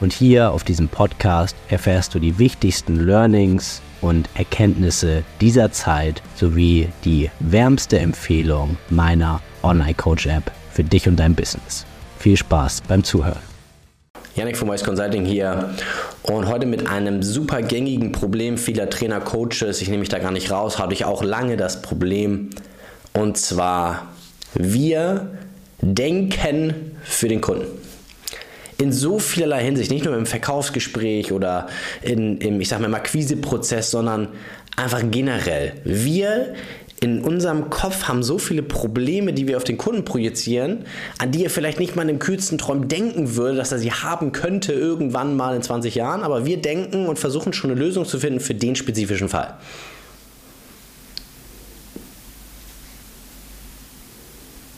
und hier auf diesem Podcast erfährst du die wichtigsten Learnings und Erkenntnisse dieser Zeit sowie die wärmste Empfehlung meiner Online Coach App für dich und dein Business. Viel Spaß beim Zuhören. Yannick von Voice Consulting hier und heute mit einem super gängigen Problem vieler Trainer, Coaches. Ich nehme mich da gar nicht raus, hatte ich auch lange das Problem. Und zwar, wir denken für den Kunden. In so vielerlei Hinsicht, nicht nur im Verkaufsgespräch oder in, im, ich sag mal, Akquiseprozess, sondern einfach generell. Wir in unserem Kopf haben so viele Probleme, die wir auf den Kunden projizieren, an die er vielleicht nicht mal im kühlsten Traum denken würde, dass er sie haben könnte irgendwann mal in 20 Jahren, aber wir denken und versuchen schon eine Lösung zu finden für den spezifischen Fall.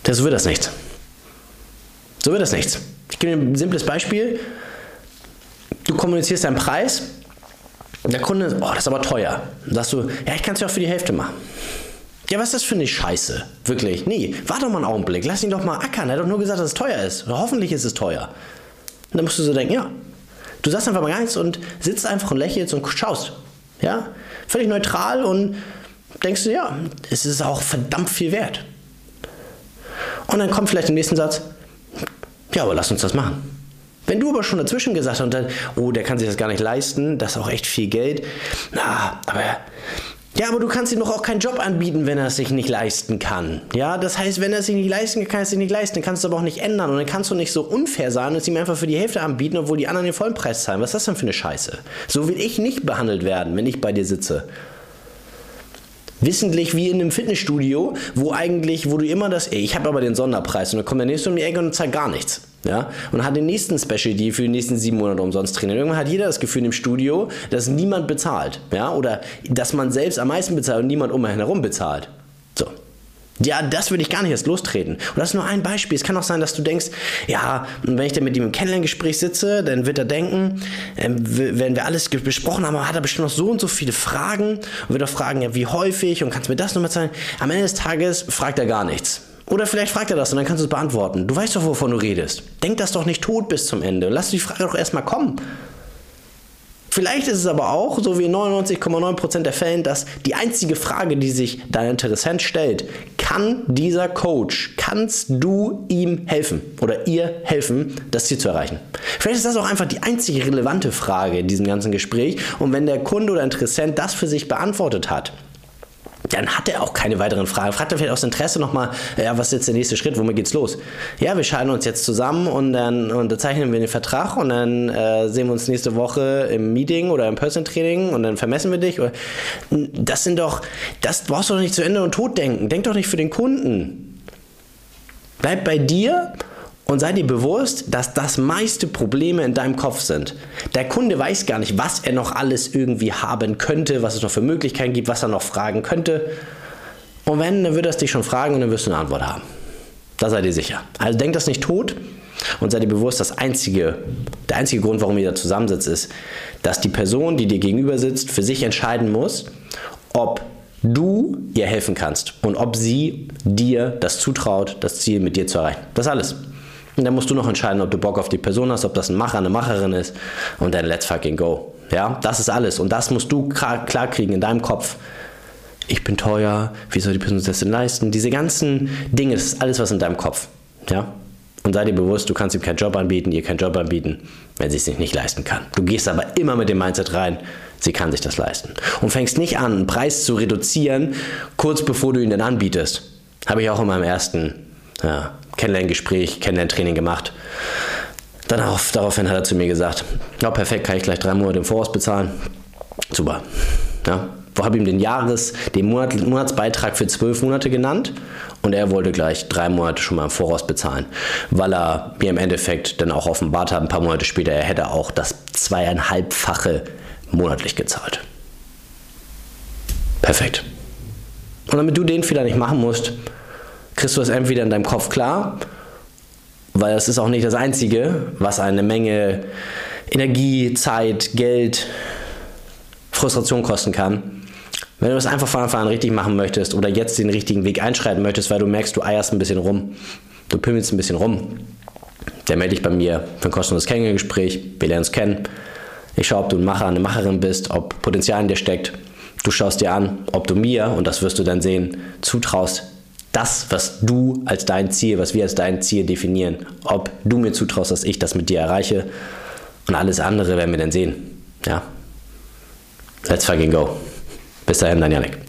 Das wird das nicht. So wird das nichts. Ich gebe dir ein simples Beispiel. Du kommunizierst deinen Preis. Der Kunde, oh, das ist aber teuer. Dann sagst du, ja, ich kann es ja auch für die Hälfte machen. Ja, was ist das für eine Scheiße? Wirklich. Nee, warte doch mal einen Augenblick. Lass ihn doch mal ackern. Er hat doch nur gesagt, dass es teuer ist. Hoffentlich ist es teuer. Und dann musst du so denken, ja. Du sagst einfach mal gar nichts und sitzt einfach und lächelst und schaust. Ja? Völlig neutral und denkst du, ja, es ist auch verdammt viel wert. Und dann kommt vielleicht im nächsten Satz, ja, aber lass uns das machen. Wenn du aber schon dazwischen gesagt hast und dann, oh, der kann sich das gar nicht leisten, das ist auch echt viel Geld. Na, aber ja, aber du kannst ihm doch auch keinen Job anbieten, wenn er es sich nicht leisten kann. Ja, das heißt, wenn er es sich nicht leisten kann, kann er es sich nicht leisten. Dann kannst du aber auch nicht ändern. Und dann kannst du nicht so unfair sein und es ihm einfach für die Hälfte anbieten, obwohl die anderen den vollen Preis zahlen. Was ist das denn für eine Scheiße? So will ich nicht behandelt werden, wenn ich bei dir sitze. Wissentlich wie in einem Fitnessstudio, wo eigentlich, wo du immer das, ey, ich habe aber den Sonderpreis und dann kommt der nächste um die Ecke und zahlt gar nichts. Ja, und hat den nächsten Special Deal für die nächsten sieben Monate umsonst trainieren. Irgendwann hat jeder das Gefühl im Studio, dass niemand bezahlt. Ja, oder dass man selbst am meisten bezahlt und niemand um einen herum bezahlt. So. Ja, das würde ich gar nicht erst lostreten. Und das ist nur ein Beispiel. Es kann auch sein, dass du denkst, ja, wenn ich dann mit ihm im Kennenlerngespräch sitze, dann wird er denken, äh, wenn wir alles besprochen haben, hat er bestimmt noch so und so viele Fragen und wird auch fragen, ja, wie häufig und kannst du mir das nochmal zeigen? Am Ende des Tages fragt er gar nichts. Oder vielleicht fragt er das und dann kannst du es beantworten. Du weißt doch, wovon du redest. Denk das doch nicht tot bis zum Ende. Lass die Frage doch erstmal kommen. Vielleicht ist es aber auch, so wie in 99,9% der Fällen, dass die einzige Frage, die sich dein Interessent stellt, kann dieser Coach, kannst du ihm helfen oder ihr helfen, das Ziel zu erreichen? Vielleicht ist das auch einfach die einzige relevante Frage in diesem ganzen Gespräch. Und wenn der Kunde oder Interessent das für sich beantwortet hat, dann hat er auch keine weiteren Fragen. Fragt er vielleicht aus Interesse nochmal, ja, was ist jetzt der nächste Schritt, womit geht's los? Ja, wir schalten uns jetzt zusammen und dann unterzeichnen wir den Vertrag und dann äh, sehen wir uns nächste Woche im Meeting oder im Person-Training und dann vermessen wir dich. Das sind doch, das brauchst du doch nicht zu Ende und tot denken. Denk doch nicht für den Kunden. Bleib bei dir und sei dir bewusst, dass das meiste Probleme in deinem Kopf sind. Der Kunde weiß gar nicht, was er noch alles irgendwie haben könnte, was es noch für Möglichkeiten gibt, was er noch fragen könnte. Und wenn, dann wird er es dich schon fragen und dann wirst du eine Antwort haben. Da seid ihr sicher. Also denk das nicht tot und sei dir bewusst, das einzige, der einzige Grund, warum ihr da zusammensitzt, ist, dass die Person, die dir gegenüber sitzt, für sich entscheiden muss, ob du ihr helfen kannst und ob sie dir das zutraut, das Ziel mit dir zu erreichen. Das alles. Und dann musst du noch entscheiden, ob du Bock auf die Person hast, ob das ein Macher, eine Macherin ist. Und dann let's fucking go. Ja, das ist alles. Und das musst du klar kriegen in deinem Kopf. Ich bin teuer, wie soll die Person das denn leisten? Diese ganzen Dinge, das ist alles, was in deinem Kopf. Ja? Und sei dir bewusst, du kannst ihm keinen Job anbieten, ihr keinen Job anbieten, wenn sie es sich nicht leisten kann. Du gehst aber immer mit dem Mindset rein, sie kann sich das leisten. Und fängst nicht an, einen Preis zu reduzieren, kurz bevor du ihn dann anbietest. Habe ich auch in meinem ersten ja, Kennenlerngespräch, Kennenlerntraining gemacht. Darauf, daraufhin hat er zu mir gesagt, ja perfekt, kann ich gleich drei Monate im Voraus bezahlen. Super. Ja, wo habe ihm den Jahres, den Monat, Monatsbeitrag für zwölf Monate genannt und er wollte gleich drei Monate schon mal im Voraus bezahlen, weil er mir im Endeffekt dann auch offenbart hat, ein paar Monate später, er hätte auch das zweieinhalbfache monatlich gezahlt. Perfekt. Und damit du den Fehler nicht machen musst, kriegst du das entweder in deinem Kopf klar, weil das ist auch nicht das Einzige, was eine Menge Energie, Zeit, Geld, Frustration kosten kann. Wenn du das einfach von Anfang an richtig machen möchtest oder jetzt den richtigen Weg einschreiten möchtest, weil du merkst, du eierst ein bisschen rum, du pimmelst ein bisschen rum, dann melde dich bei mir für ein kostenloses Kennenlerngespräch. Wir lernen uns kennen. Ich schaue, ob du ein Macher, eine Macherin bist, ob Potenzial in dir steckt. Du schaust dir an, ob du mir, und das wirst du dann sehen, zutraust, das, was du als dein Ziel, was wir als dein Ziel definieren, ob du mir zutraust, dass ich das mit dir erreiche und alles andere werden wir dann sehen. Ja. Let's fucking go. Bis dahin, dein Janik.